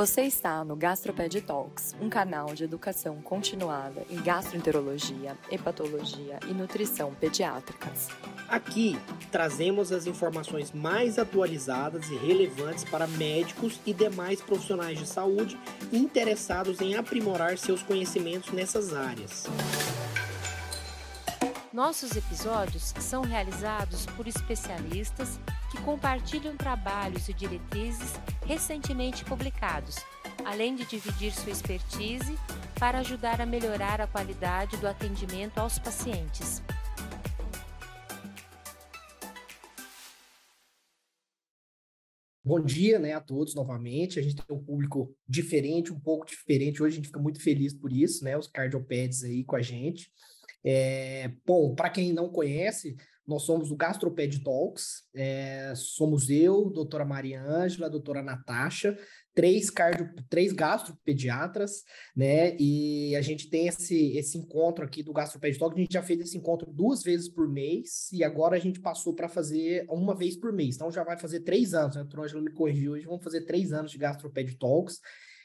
Você está no Gastroped Talks, um canal de educação continuada em gastroenterologia, hepatologia e nutrição pediátricas. Aqui trazemos as informações mais atualizadas e relevantes para médicos e demais profissionais de saúde interessados em aprimorar seus conhecimentos nessas áreas. Nossos episódios são realizados por especialistas que compartilham trabalhos e diretrizes recentemente publicados, além de dividir sua expertise para ajudar a melhorar a qualidade do atendimento aos pacientes. Bom dia né, a todos novamente. A gente tem um público diferente, um pouco diferente. Hoje a gente fica muito feliz por isso, né? Os cardiopeds aí com a gente. É, bom, para quem não conhece, nós somos o Gastroped Talks, é, somos eu, doutora Maria Ângela, doutora Natasha, três, cardio, três gastropediatras, né? E a gente tem esse, esse encontro aqui do Gastroped Talks, a gente já fez esse encontro duas vezes por mês, e agora a gente passou para fazer uma vez por mês, então já vai fazer três anos, né? a Ângela me corrigiu hoje, vamos fazer três anos de Gastroped Talks,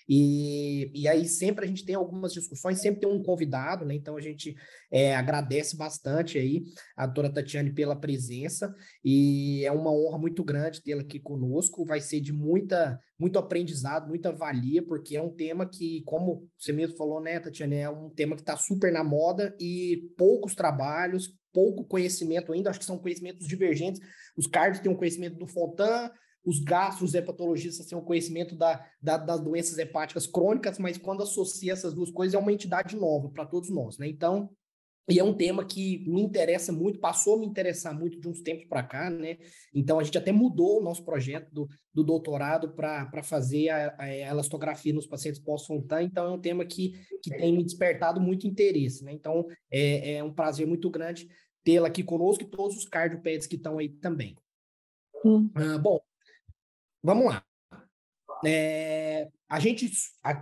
e, e aí sempre a gente tem algumas discussões, sempre tem um convidado, né? Então a gente é, agradece bastante aí a doutora Tatiane pela presença e é uma honra muito grande tê-la aqui conosco. Vai ser de muita, muito aprendizado, muita valia, porque é um tema que, como você mesmo falou, né, Tatiane, é um tema que está super na moda e poucos trabalhos, pouco conhecimento ainda, acho que são conhecimentos divergentes. Os cards têm um conhecimento do Fontan, os gastros hepatologistas têm o conhecimento da, da, das doenças hepáticas crônicas, mas quando associa essas duas coisas é uma entidade nova para todos nós, né? Então, e é um tema que me interessa muito, passou a me interessar muito de uns tempos para cá, né? Então a gente até mudou o nosso projeto do, do doutorado para fazer a, a, elastografia nos pacientes pós-Fontan, então é um tema que, que tem me despertado muito interesse, né? Então é, é um prazer muito grande tê-la aqui conosco e todos os cardiopeds que estão aí também. Hum. Uh, bom, Vamos lá. É, a gente,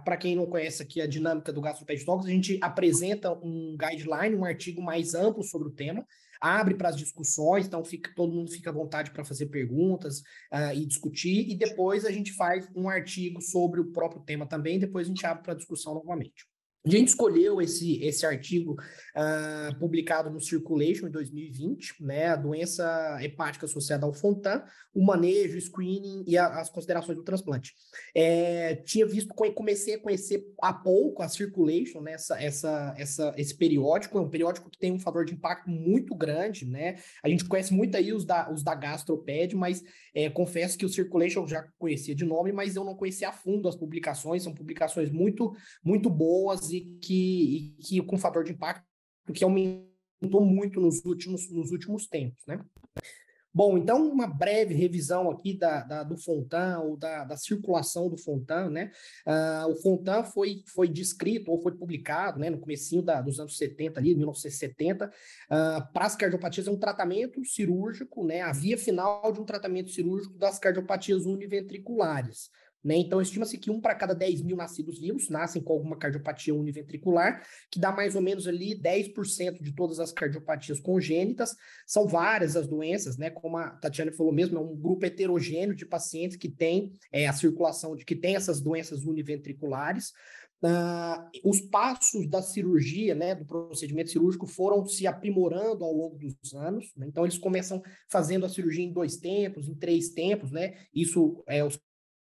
para quem não conhece aqui a dinâmica do GastroPad Talks, a gente apresenta um guideline, um artigo mais amplo sobre o tema, abre para as discussões, então fica, todo mundo fica à vontade para fazer perguntas uh, e discutir, e depois a gente faz um artigo sobre o próprio tema também, depois a gente abre para discussão novamente. A gente escolheu esse, esse artigo uh, publicado no Circulation em 2020, né, a doença hepática associada ao Fontan, o manejo, o screening e a, as considerações do transplante. É, tinha visto, comecei a conhecer há pouco a Circulation, né, essa, essa, essa, esse periódico, é um periódico que tem um fator de impacto muito grande, né, a gente conhece muito aí os da, os da Gastroped, mas é, confesso que o Circulation eu já conhecia de nome, mas eu não conhecia a fundo as publicações, são publicações muito, muito boas e que, e que com fator de impacto que aumentou muito nos últimos, nos últimos tempos, né? Bom, então uma breve revisão aqui da, da do Fontan ou da, da, circulação do Fontan, né? Uh, o Fontan foi, foi descrito ou foi publicado, né, no comecinho da, dos anos 70 ali, 1970, uh, para as cardiopatias é um tratamento cirúrgico, né? A via final de um tratamento cirúrgico das cardiopatias univentriculares. Né? Então, estima-se que um para cada 10 mil nascidos vivos nascem com alguma cardiopatia univentricular, que dá mais ou menos ali 10% de todas as cardiopatias congênitas. São várias as doenças, né? Como a Tatiana falou mesmo, é um grupo heterogêneo de pacientes que tem é, a circulação, de que tem essas doenças univentriculares. Uh, os passos da cirurgia, né, do procedimento cirúrgico, foram se aprimorando ao longo dos anos. Né? Então, eles começam fazendo a cirurgia em dois tempos, em três tempos, né? Isso é os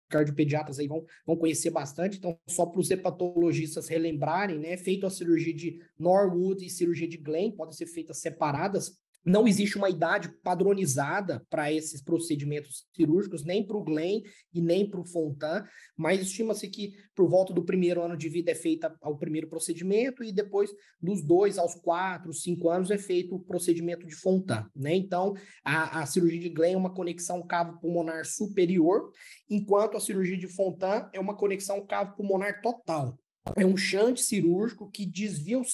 cardiopediatras aí vão, vão conhecer bastante, então só para os hepatologistas relembrarem, né, feito a cirurgia de Norwood e cirurgia de Glenn, podem ser feitas separadas, não existe uma idade padronizada para esses procedimentos cirúrgicos, nem para o Glenn e nem para o Fontan, mas estima-se que por volta do primeiro ano de vida é feito o primeiro procedimento e depois dos dois aos quatro, cinco anos é feito o procedimento de Fontan. Né? Então, a, a cirurgia de Glenn é uma conexão cavo pulmonar superior, enquanto a cirurgia de Fontan é uma conexão cavo pulmonar total. É um chante cirúrgico que desvia o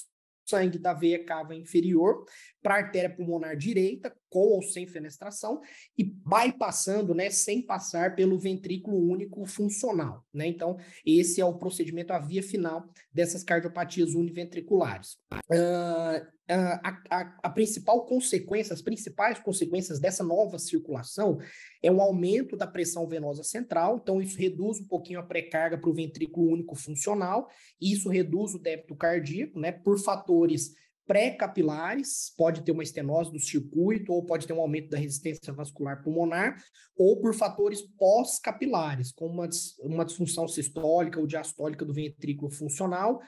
sangue da veia cava inferior para a artéria pulmonar direita, com ou sem fenestração, e bypassando, né, sem passar pelo ventrículo único funcional, né? Então, esse é o procedimento, a via final dessas cardiopatias univentriculares. Uh, a, a, a, principal consequência, as principais consequências dessa nova circulação é um aumento da pressão venosa central, então isso reduz um pouquinho a pré-carga para o ventrículo único funcional, e isso reduz o débito cardíaco, né, por fatores pré-capilares, pode ter uma estenose do circuito, ou pode ter um aumento da resistência vascular pulmonar, ou por fatores pós-capilares, como uma, uma disfunção sistólica ou diastólica do ventrículo funcional,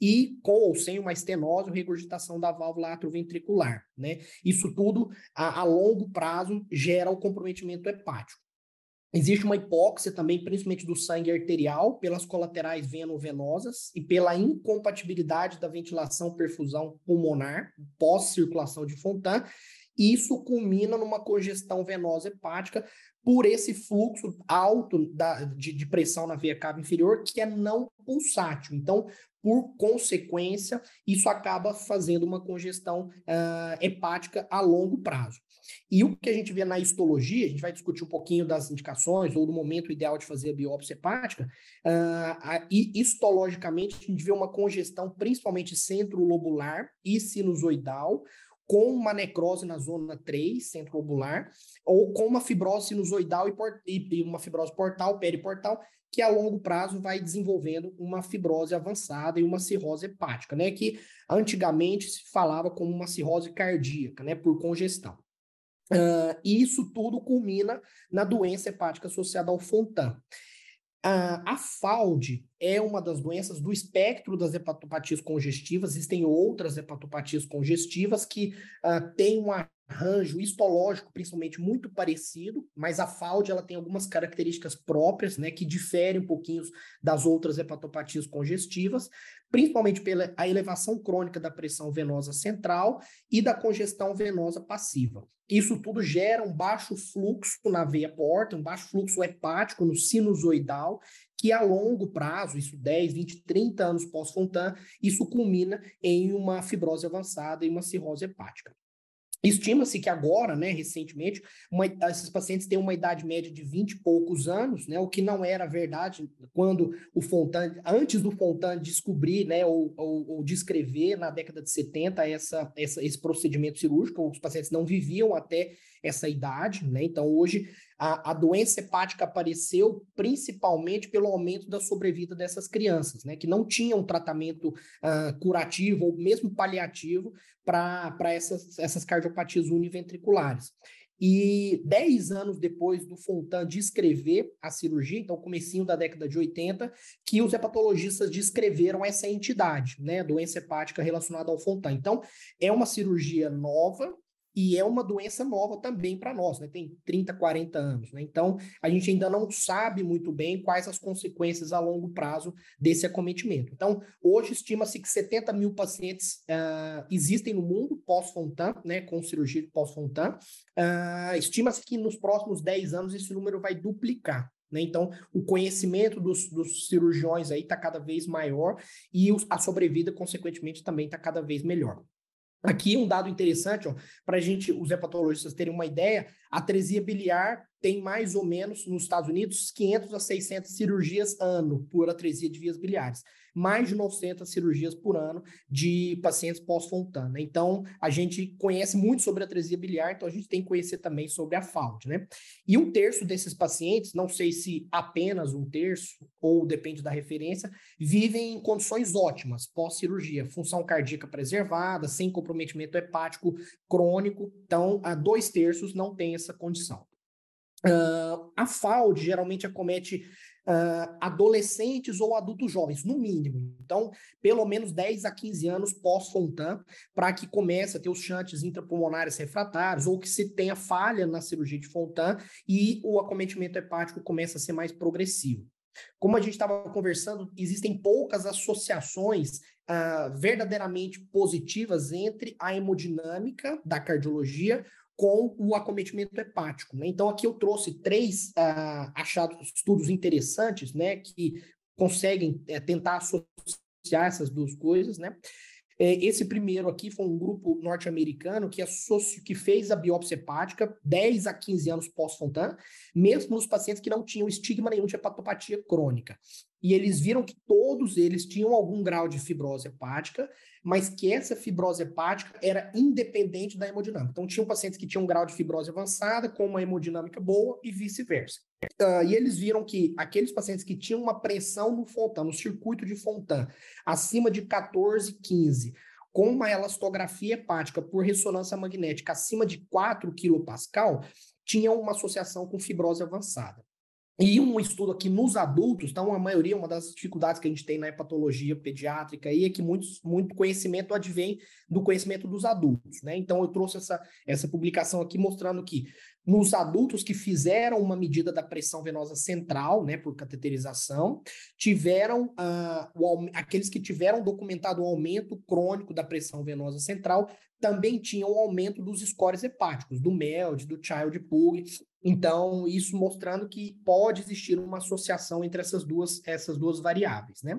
e com ou sem uma estenose ou regurgitação da válvula atroventricular, né? Isso tudo, a, a longo prazo, gera o comprometimento hepático. Existe uma hipóxia também, principalmente do sangue arterial, pelas colaterais veno-venosas e pela incompatibilidade da ventilação-perfusão pulmonar pós-circulação de Fontan. Isso culmina numa congestão venosa hepática por esse fluxo alto da, de, de pressão na veia cava inferior, que é não pulsátil. Então, por consequência, isso acaba fazendo uma congestão uh, hepática a longo prazo. E o que a gente vê na histologia, a gente vai discutir um pouquinho das indicações ou do momento ideal de fazer a biópsia hepática, uh, e histologicamente a gente vê uma congestão principalmente centro-lobular e sinusoidal, com uma necrose na zona 3, centro-lobular, ou com uma fibrose sinusoidal e, e uma fibrose portal, periportal, que a longo prazo vai desenvolvendo uma fibrose avançada e uma cirrose hepática, né? Que antigamente se falava como uma cirrose cardíaca, né? Por congestão. Uh, e isso tudo culmina na doença hepática associada ao Fontan. Uh, a FALD é uma das doenças do espectro das hepatopatias congestivas. Existem outras hepatopatias congestivas que uh, têm uma arranjo histológico, principalmente, muito parecido, mas a FALD ela tem algumas características próprias, né, que diferem um pouquinho das outras hepatopatias congestivas, principalmente pela a elevação crônica da pressão venosa central e da congestão venosa passiva. Isso tudo gera um baixo fluxo na veia porta, um baixo fluxo hepático no sinusoidal, que a longo prazo, isso 10, 20, 30 anos pós-Fontan, isso culmina em uma fibrose avançada e uma cirrose hepática. Estima-se que agora, né, recentemente, uma, esses pacientes têm uma idade média de 20 e poucos anos, né, o que não era verdade quando o Fontan, antes do Fontan descobrir, né, ou, ou, ou descrever na década de 70 essa, essa, esse procedimento cirúrgico, os pacientes não viviam até essa idade, né, então hoje a, a doença hepática apareceu principalmente pelo aumento da sobrevida dessas crianças, né, que não tinham tratamento uh, curativo ou mesmo paliativo para essas, essas cardiopatias univentriculares. E dez anos depois do Fontan descrever a cirurgia, então comecinho da década de 80, que os hepatologistas descreveram essa entidade, né, doença hepática relacionada ao Fontan. Então, é uma cirurgia nova, e é uma doença nova também para nós, né? Tem 30, 40 anos, né? Então, a gente ainda não sabe muito bem quais as consequências a longo prazo desse acometimento. Então, hoje estima-se que 70 mil pacientes uh, existem no mundo pós-Fontan, né? Com cirurgia pós-Fontan. Uh, estima-se que nos próximos 10 anos esse número vai duplicar. Né? Então, o conhecimento dos, dos cirurgiões aí está cada vez maior e a sobrevida, consequentemente, também está cada vez melhor. Aqui um dado interessante, para a gente, os hepatologistas terem uma ideia, a atresia biliar tem mais ou menos, nos Estados Unidos, 500 a 600 cirurgias ano por atresia de vias biliares. Mais de 900 cirurgias por ano de pacientes pós-Fontana. Então, a gente conhece muito sobre a atresia biliar, então a gente tem que conhecer também sobre a FAUD, né? E um terço desses pacientes, não sei se apenas um terço, ou depende da referência, vivem em condições ótimas pós-cirurgia, função cardíaca preservada, sem comprometimento hepático crônico. Então, a dois terços não têm essa condição. Uh, a FAUD geralmente acomete uh, adolescentes ou adultos jovens, no mínimo. Então, pelo menos 10 a 15 anos pós-Fontan, para que comece a ter os chantes intrapulmonares refratários ou que se tenha falha na cirurgia de Fontan e o acometimento hepático começa a ser mais progressivo. Como a gente estava conversando, existem poucas associações uh, verdadeiramente positivas entre a hemodinâmica da cardiologia com o acometimento hepático. Né? Então, aqui eu trouxe três uh, achados, estudos interessantes, né, que conseguem é, tentar associar essas duas coisas, né? É, esse primeiro aqui foi um grupo norte-americano que, que fez a biópsia hepática 10 a 15 anos pós-Fontan, mesmo nos pacientes que não tinham estigma nenhum de hepatopatia crônica. E eles viram que todos eles tinham algum grau de fibrose hepática, mas que essa fibrose hepática era independente da hemodinâmica. Então, tinham pacientes que tinham um grau de fibrose avançada com uma hemodinâmica boa e vice-versa. Uh, e eles viram que aqueles pacientes que tinham uma pressão no Fontan, no circuito de Fontan, acima de 14, 15, com uma elastografia hepática por ressonância magnética acima de 4 kPa, tinham uma associação com fibrose avançada. E um estudo aqui nos adultos, então a maioria, uma das dificuldades que a gente tem na hepatologia pediátrica aí é que muitos, muito conhecimento advém do conhecimento dos adultos, né? Então eu trouxe essa, essa publicação aqui mostrando que nos adultos que fizeram uma medida da pressão venosa central, né, por cateterização, tiveram uh, o, aqueles que tiveram documentado um aumento crônico da pressão venosa central também tinham o um aumento dos scores hepáticos, do MELD, do Child Pug. Então, isso mostrando que pode existir uma associação entre essas duas, essas duas variáveis, né?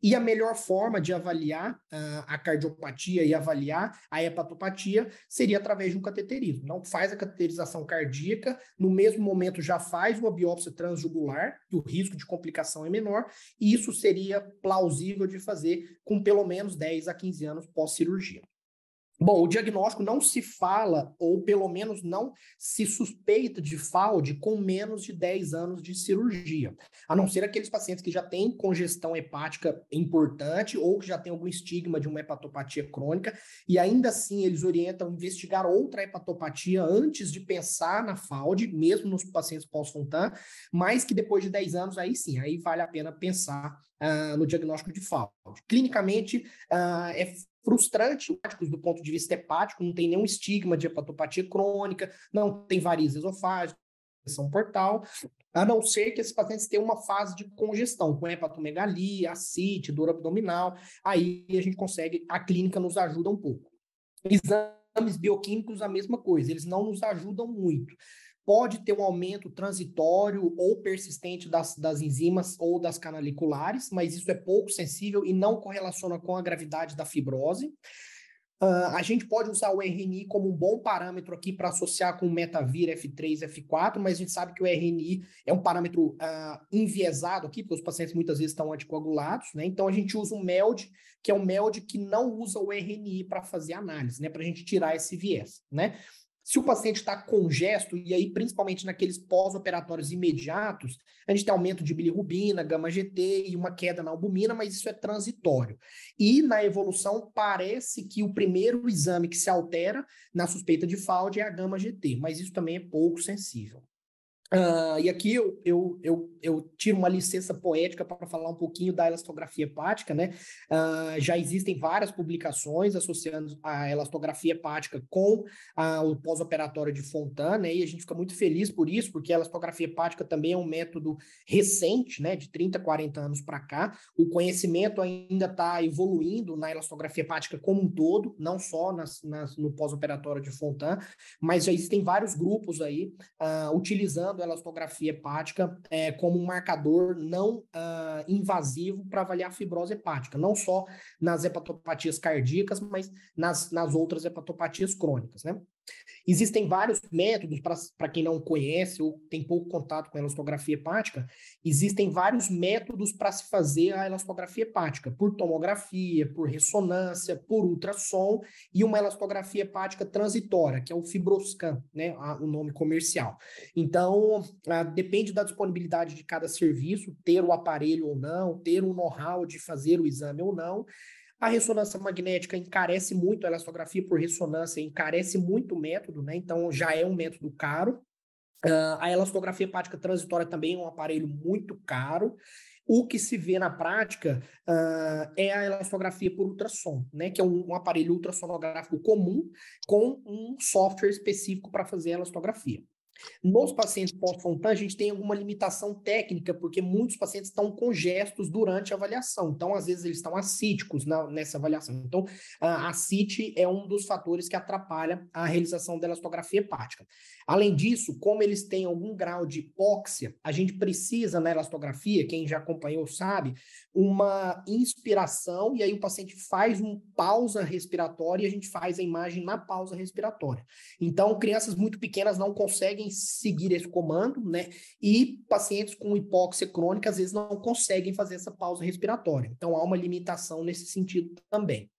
E a melhor forma de avaliar uh, a cardiopatia e avaliar a hepatopatia seria através de um cateterismo. Não faz a cateterização cardíaca, no mesmo momento já faz uma biópsia transjugular, que o risco de complicação é menor, e isso seria plausível de fazer com pelo menos 10 a 15 anos pós-cirurgia. Bom, o diagnóstico não se fala, ou pelo menos não se suspeita de FAUD com menos de 10 anos de cirurgia, a não ser aqueles pacientes que já têm congestão hepática importante ou que já têm algum estigma de uma hepatopatia crônica, e ainda assim eles orientam investigar outra hepatopatia antes de pensar na FAUD, mesmo nos pacientes pós-Fontan, mas que depois de 10 anos, aí sim, aí vale a pena pensar uh, no diagnóstico de FAUD. Clinicamente, uh, é frustrante do ponto de vista hepático, não tem nenhum estigma de hepatopatia crônica, não tem varizes esofágicas, são portal, a não ser que esses pacientes tenham uma fase de congestão, com hepatomegalia, ascite, dor abdominal, aí a gente consegue, a clínica nos ajuda um pouco. Exames bioquímicos, a mesma coisa, eles não nos ajudam muito pode ter um aumento transitório ou persistente das, das enzimas ou das canaliculares, mas isso é pouco sensível e não correlaciona com a gravidade da fibrose. Uh, a gente pode usar o RNI como um bom parâmetro aqui para associar com o metavir F3, F4, mas a gente sabe que o RNI é um parâmetro uh, enviesado aqui, porque os pacientes muitas vezes estão anticoagulados, né? Então a gente usa o MELD, que é um MELD que não usa o RNI para fazer análise, né? Para a gente tirar esse viés, né? Se o paciente está congesto, e aí principalmente naqueles pós-operatórios imediatos, a gente tem aumento de bilirrubina, gama-GT e uma queda na albumina, mas isso é transitório. E na evolução, parece que o primeiro exame que se altera na suspeita de FAUD é a gama-GT, mas isso também é pouco sensível. Uh, e aqui eu, eu, eu, eu, tiro uma licença poética para falar um pouquinho da elastografia hepática, né? Uh, já existem várias publicações associando a elastografia hepática com uh, o pós-operatório de Fontan, né? E a gente fica muito feliz por isso, porque a elastografia hepática também é um método recente, né? De 30, 40 anos para cá. O conhecimento ainda está evoluindo na elastografia hepática como um todo, não só nas, nas no pós-operatório de Fontan, mas já existem vários grupos aí utilizando usando a elastografia hepática é, como um marcador não uh, invasivo para avaliar a fibrose hepática, não só nas hepatopatias cardíacas, mas nas, nas outras hepatopatias crônicas, né? Existem vários métodos, para quem não conhece ou tem pouco contato com a elastografia hepática, existem vários métodos para se fazer a elastografia hepática, por tomografia, por ressonância, por ultrassom e uma elastografia hepática transitória, que é o Fibroscan, né, o nome comercial. Então, depende da disponibilidade de cada serviço, ter o aparelho ou não, ter o know-how de fazer o exame ou não, a ressonância magnética encarece muito, a elastografia por ressonância encarece muito o método, né? Então já é um método caro. Uh, a elastografia hepática transitória também é um aparelho muito caro. O que se vê na prática uh, é a elastografia por ultrassom, né? Que é um, um aparelho ultrassonográfico comum com um software específico para fazer a elastografia. Nos pacientes pós-Fontan, a gente tem alguma limitação técnica, porque muitos pacientes estão congestos durante a avaliação. Então, às vezes, eles estão acíticos na, nessa avaliação. Então, a acite é um dos fatores que atrapalha a realização da elastografia hepática. Além disso, como eles têm algum grau de hipóxia, a gente precisa na elastografia, quem já acompanhou sabe, uma inspiração, e aí o paciente faz uma pausa respiratória e a gente faz a imagem na pausa respiratória. Então, crianças muito pequenas não conseguem seguir esse comando, né? E pacientes com hipóxia crônica às vezes não conseguem fazer essa pausa respiratória. Então, há uma limitação nesse sentido também.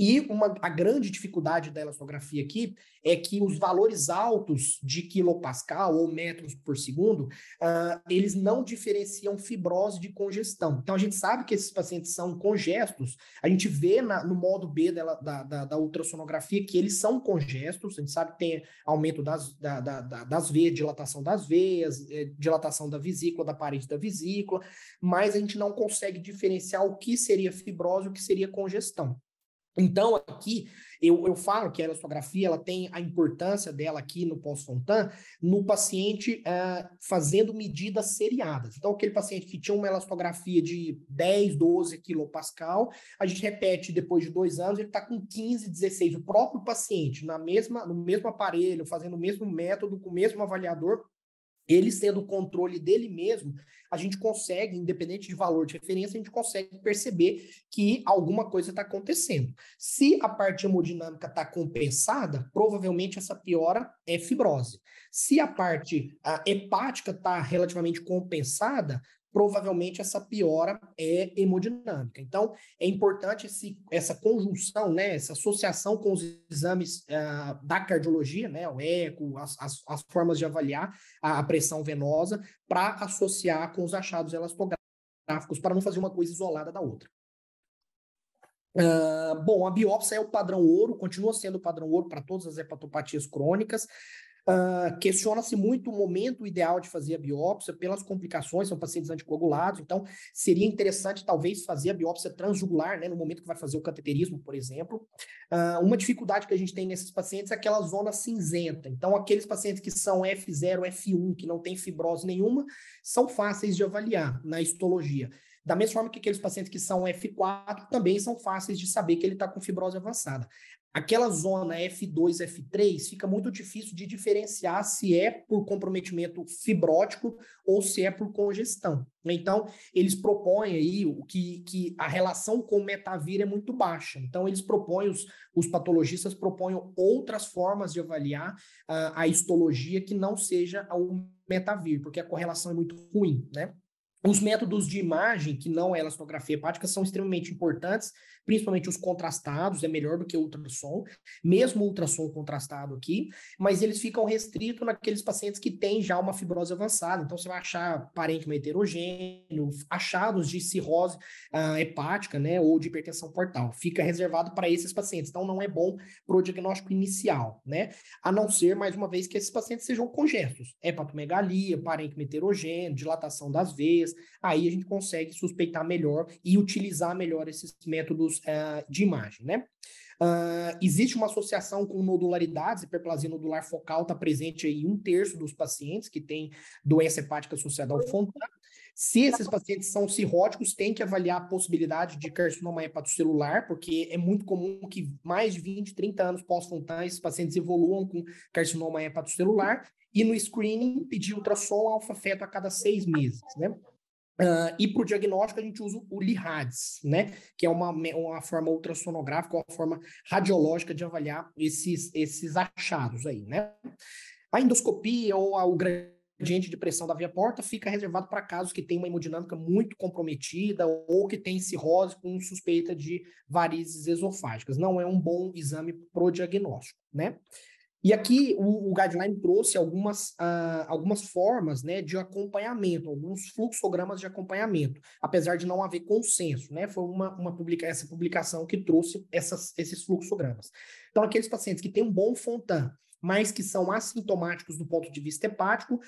E uma, a grande dificuldade da elastografia aqui é que os valores altos de quilopascal ou metros por segundo, uh, eles não diferenciam fibrose de congestão. Então, a gente sabe que esses pacientes são congestos, a gente vê na, no modo B dela, da, da, da, ultrassonografia que eles são congestos, a gente sabe que tem aumento das, da, da, das veias, dilatação das veias, eh, dilatação da vesícula, da parede da vesícula, mas a gente não consegue diferenciar o que seria fibrose e o que seria congestão. Então, aqui, eu, eu falo que a elastografia ela tem a importância dela aqui no pós-Fontan, no paciente uh, fazendo medidas seriadas. Então, aquele paciente que tinha uma elastografia de 10, 12 quilopascal, a gente repete depois de dois anos, ele está com 15, 16. O próprio paciente, na mesma, no mesmo aparelho, fazendo o mesmo método, com o mesmo avaliador, ele sendo o controle dele mesmo, a gente consegue, independente de valor de referência, a gente consegue perceber que alguma coisa está acontecendo. Se a parte hemodinâmica está compensada, provavelmente essa piora é fibrose. Se a parte a hepática está relativamente compensada, provavelmente essa piora é hemodinâmica. Então, é importante esse, essa conjunção, né, essa associação com os exames uh, da cardiologia, né, o eco, as, as, as formas de avaliar a, a pressão venosa, para associar com os achados elastográficos, para não fazer uma coisa isolada da outra. Uh, bom, a biópsia é o padrão ouro, continua sendo o padrão ouro para todas as hepatopatias crônicas. Uh, Questiona-se muito o momento ideal de fazer a biópsia pelas complicações, são pacientes anticoagulados, então seria interessante talvez fazer a biópsia transjugular, né, no momento que vai fazer o cateterismo, por exemplo. Uh, uma dificuldade que a gente tem nesses pacientes é aquela zona cinzenta. Então, aqueles pacientes que são F0, F1, que não tem fibrose nenhuma, são fáceis de avaliar na histologia. Da mesma forma que aqueles pacientes que são F4 também são fáceis de saber que ele está com fibrose avançada. Aquela zona F2, F3 fica muito difícil de diferenciar se é por comprometimento fibrótico ou se é por congestão. Então, eles propõem aí que, que a relação com metavir é muito baixa. Então, eles propõem, os, os patologistas propõem outras formas de avaliar uh, a histologia que não seja o metavir, porque a correlação é muito ruim, né? Os métodos de imagem, que não é elastografia hepática, são extremamente importantes, principalmente os contrastados, é melhor do que o ultrassom, mesmo o ultrassom contrastado aqui, mas eles ficam restritos naqueles pacientes que têm já uma fibrose avançada. Então, você vai achar parênquima heterogêneo, achados de cirrose uh, hepática, né, ou de hipertensão portal. Fica reservado para esses pacientes. Então, não é bom para o diagnóstico inicial, né? A não ser, mais uma vez, que esses pacientes sejam congestos. Hepatomegalia, parênquima heterogêneo, dilatação das veias, aí a gente consegue suspeitar melhor e utilizar melhor esses métodos uh, de imagem, né? Uh, existe uma associação com nodularidades, hiperplasia nodular focal está presente em um terço dos pacientes que têm doença hepática associada ao Fontan. Se esses pacientes são cirróticos, tem que avaliar a possibilidade de carcinoma hepatocelular, porque é muito comum que mais de 20, 30 anos pós-Fontan, esses pacientes evoluam com carcinoma hepatocelular, e no screening pedir ultrassom alfa-feto a cada seis meses, né? Uh, e para o diagnóstico a gente usa o LIHADS, né? Que é uma, uma forma ultrassonográfica, uma forma radiológica de avaliar esses, esses achados aí, né? A endoscopia ou a, o gradiente de pressão da via porta fica reservado para casos que têm uma hemodinâmica muito comprometida ou que tem cirrose com suspeita de varizes esofágicas. Não é um bom exame para o diagnóstico, né? E aqui o, o guideline trouxe algumas, uh, algumas formas né, de acompanhamento, alguns fluxogramas de acompanhamento, apesar de não haver consenso, né? Foi uma, uma publica essa publicação que trouxe essas, esses fluxogramas. Então, aqueles pacientes que têm um bom Fontan, mas que são assintomáticos do ponto de vista hepático,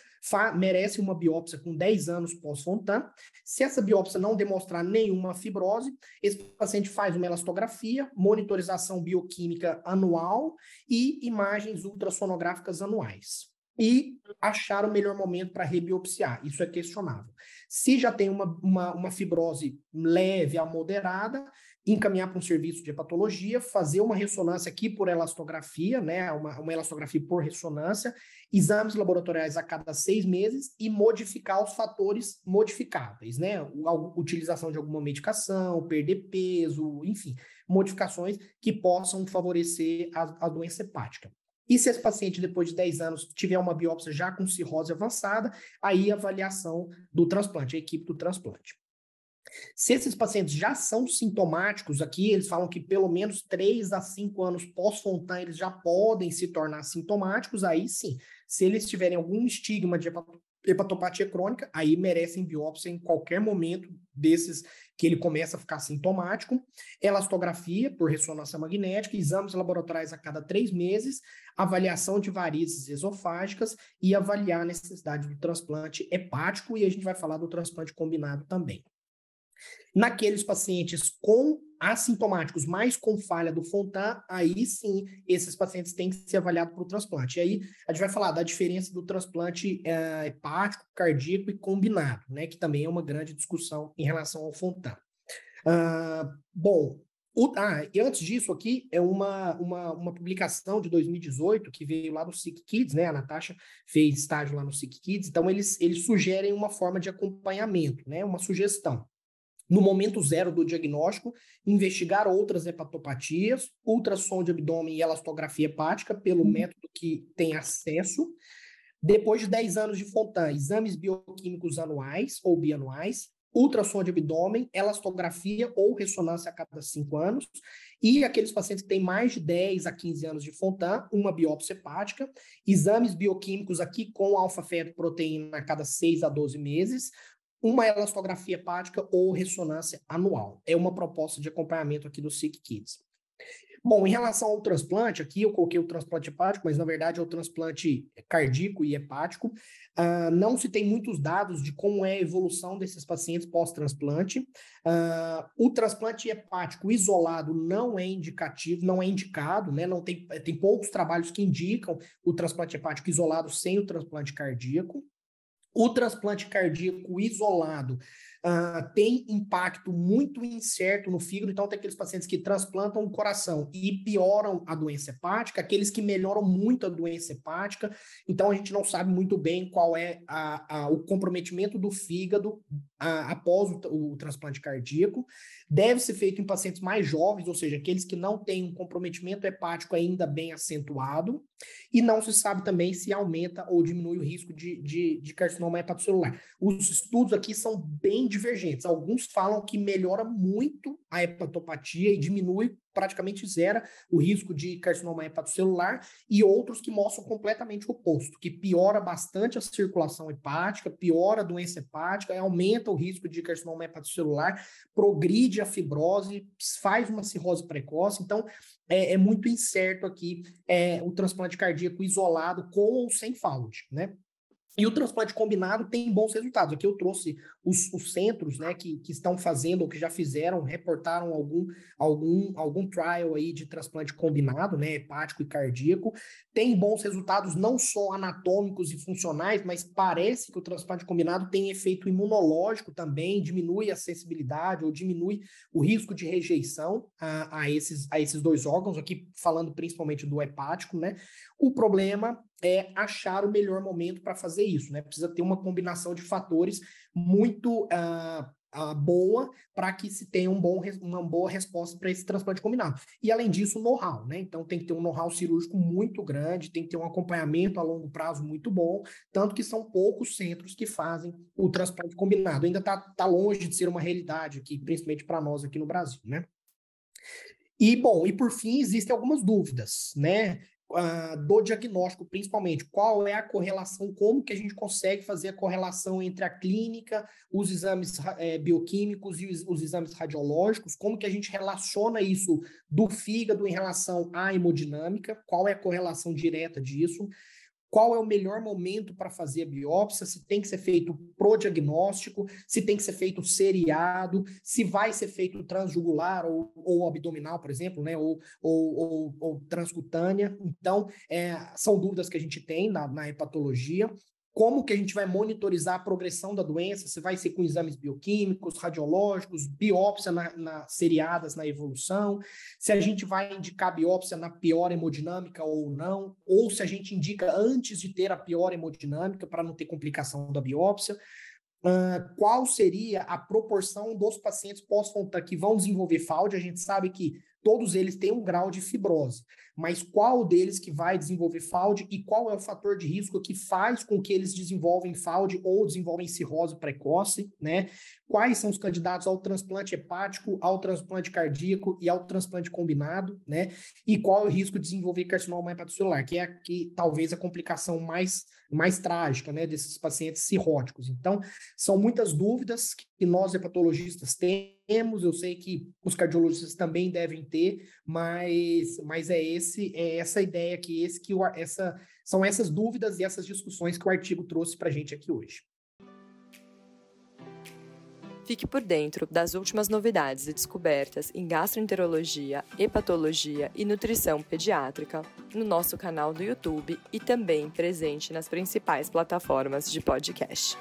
merecem uma biópsia com 10 anos pós-Fontan. Se essa biópsia não demonstrar nenhuma fibrose, esse paciente faz uma elastografia, monitorização bioquímica anual e imagens ultrassonográficas anuais. e achar o melhor momento para rebiopsiar. Isso é questionável. Se já tem uma, uma, uma fibrose leve a moderada, encaminhar para um serviço de hepatologia, fazer uma ressonância aqui por elastografia, né, uma, uma elastografia por ressonância, exames laboratoriais a cada seis meses e modificar os fatores modificáveis, né, a utilização de alguma medicação, perder peso, enfim, modificações que possam favorecer a, a doença hepática. E se esse paciente, depois de 10 anos, tiver uma biópsia já com cirrose avançada, aí avaliação do transplante, a equipe do transplante. Se esses pacientes já são sintomáticos aqui, eles falam que pelo menos 3 a 5 anos pós-Fontan eles já podem se tornar sintomáticos, aí sim. Se eles tiverem algum estigma de hepatopatia crônica, aí merecem biópsia em qualquer momento desses que ele começa a ficar sintomático. Elastografia por ressonância magnética, exames laboratoriais a cada três meses, avaliação de varizes esofágicas e avaliar a necessidade do transplante hepático, e a gente vai falar do transplante combinado também. Naqueles pacientes com assintomáticos, mas com falha do Fontan, aí sim, esses pacientes têm que ser avaliados para o transplante. E aí a gente vai falar da diferença do transplante é, hepático, cardíaco e combinado, né? Que também é uma grande discussão em relação ao Fontan. Uh, bom, o, ah, e antes disso aqui, é uma, uma, uma publicação de 2018 que veio lá do Sick Kids, né? A Natasha fez estágio lá no Sick Kids, então eles, eles sugerem uma forma de acompanhamento, né? Uma sugestão no momento zero do diagnóstico, investigar outras hepatopatias, ultrassom de abdômen e elastografia hepática pelo uhum. método que tem acesso. Depois de 10 anos de Fontan, exames bioquímicos anuais ou bianuais, ultrassom de abdômen, elastografia ou ressonância a cada 5 anos, e aqueles pacientes que têm mais de 10 a 15 anos de Fontan, uma biópsia hepática, exames bioquímicos aqui com alfa-fetoproteína a cada 6 a 12 meses, uma elastografia hepática ou ressonância anual. É uma proposta de acompanhamento aqui do Sick Kids. Bom, em relação ao transplante, aqui eu coloquei o transplante hepático, mas na verdade é o transplante cardíaco e hepático. Uh, não se tem muitos dados de como é a evolução desses pacientes pós-transplante. Uh, o transplante hepático isolado não é indicativo, não é indicado, né? Não tem, tem poucos trabalhos que indicam o transplante hepático isolado sem o transplante cardíaco. O transplante cardíaco isolado uh, tem impacto muito incerto no fígado, então tem aqueles pacientes que transplantam o coração e pioram a doença hepática, aqueles que melhoram muito a doença hepática, então a gente não sabe muito bem qual é a, a, o comprometimento do fígado a, após o, o transplante cardíaco. Deve ser feito em pacientes mais jovens, ou seja, aqueles que não têm um comprometimento hepático ainda bem acentuado, e não se sabe também se aumenta ou diminui o risco de, de, de carcinoma hepatocelular. Os estudos aqui são bem divergentes. Alguns falam que melhora muito a hepatopatia e diminui praticamente zera o risco de carcinoma hepatocelular e outros que mostram completamente o oposto, que piora bastante a circulação hepática, piora a doença hepática, aumenta o risco de carcinoma hepatocelular, progride a fibrose, faz uma cirrose precoce. Então, é, é muito incerto aqui é, o transplante cardíaco isolado com ou sem FAUD, né? E o transplante combinado tem bons resultados. Aqui eu trouxe os, os centros né, que, que estão fazendo ou que já fizeram, reportaram algum, algum, algum trial aí de transplante combinado, né, hepático e cardíaco. Tem bons resultados não só anatômicos e funcionais, mas parece que o transplante combinado tem efeito imunológico também, diminui a sensibilidade ou diminui o risco de rejeição a, a, esses, a esses dois órgãos, aqui falando principalmente do hepático, né? O problema é achar o melhor momento para fazer isso, né? Precisa ter uma combinação de fatores muito uh, uh, boa para que se tenha um bom, uma boa resposta para esse transplante combinado. E além disso, know-how, né? Então tem que ter um know-how cirúrgico muito grande, tem que ter um acompanhamento a longo prazo muito bom, tanto que são poucos centros que fazem o transplante combinado. Ainda está tá longe de ser uma realidade aqui, principalmente para nós aqui no Brasil, né? E, bom, e por fim, existem algumas dúvidas, né? Uh, do diagnóstico, principalmente. Qual é a correlação, como que a gente consegue fazer a correlação entre a clínica, os exames é, bioquímicos e os, os, exames radiológicos, como que a gente relaciona isso do fígado em relação à hemodinâmica, qual é a correlação direta disso. Qual é o melhor momento para fazer a biópsia, se tem que ser feito pro diagnóstico, se tem que ser feito seriado, se vai ser feito transjugular ou, ou abdominal, por exemplo, né? ou, ou, ou, ou transcutânea. Então, é, são dúvidas que a gente tem na, na hepatologia como que a gente vai monitorizar a progressão da doença, se vai ser com exames bioquímicos, radiológicos, biópsia na, na, seriadas na evolução, se a gente vai indicar biópsia na pior hemodinâmica ou não, ou se a gente indica antes de ter a pior hemodinâmica para não ter complicação da biópsia. Uh, qual seria a proporção dos pacientes pós-fontan que vão desenvolver FAUD? A gente sabe que todos eles têm um grau de fibrose mas qual deles que vai desenvolver FAUD e qual é o fator de risco que faz com que eles desenvolvem FAUD ou desenvolvem cirrose precoce, né? Quais são os candidatos ao transplante hepático, ao transplante cardíaco e ao transplante combinado, né? E qual é o risco de desenvolver carcinoma hepatocelular, que é aqui, talvez a complicação mais, mais trágica, né, desses pacientes cirróticos. Então, são muitas dúvidas que nós hepatologistas temos, eu sei que os cardiologistas também devem ter, mas, mas é esse é essa ideia que esse que o, essa são essas dúvidas e essas discussões que o artigo trouxe para a gente aqui hoje. Fique por dentro das últimas novidades e descobertas em gastroenterologia, hepatologia e nutrição pediátrica no nosso canal do YouTube e também presente nas principais plataformas de podcast.